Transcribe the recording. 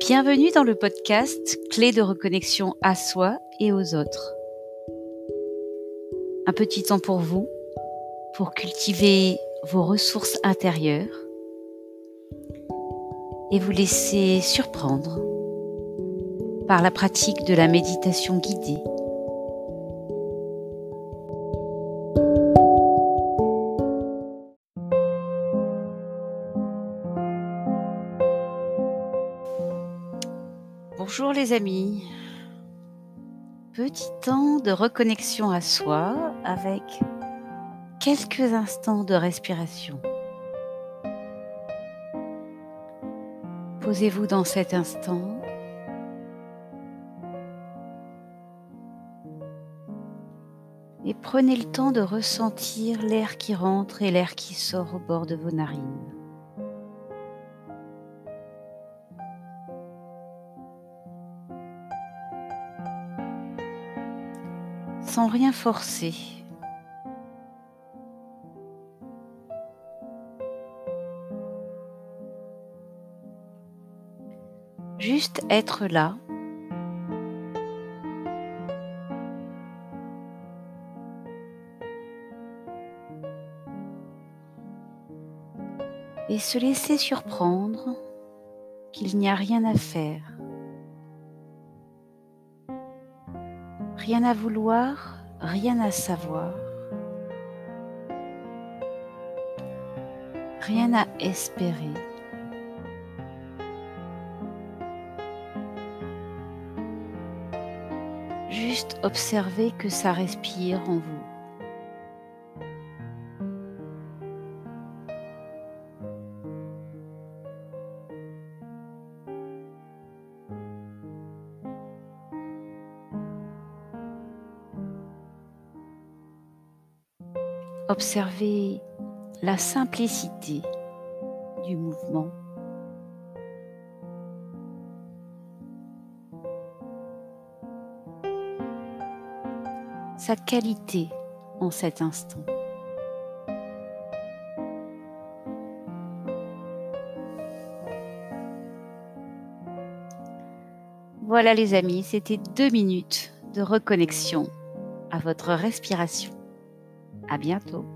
Bienvenue dans le podcast Clé de reconnexion à soi et aux autres. Un petit temps pour vous, pour cultiver vos ressources intérieures et vous laisser surprendre par la pratique de la méditation guidée Bonjour les amis. Petit temps de reconnexion à soi avec quelques instants de respiration. Posez-vous dans cet instant. Et prenez le temps de ressentir l'air qui rentre et l'air qui sort au bord de vos narines. Sans rien forcer. Juste être là. Et se laisser surprendre qu'il n'y a rien à faire. Rien à vouloir, rien à savoir. Rien à espérer. Juste observer que ça respire en vous. Observez la simplicité du mouvement. Sa qualité en cet instant. Voilà les amis, c'était deux minutes de reconnexion à votre respiration. À bientôt.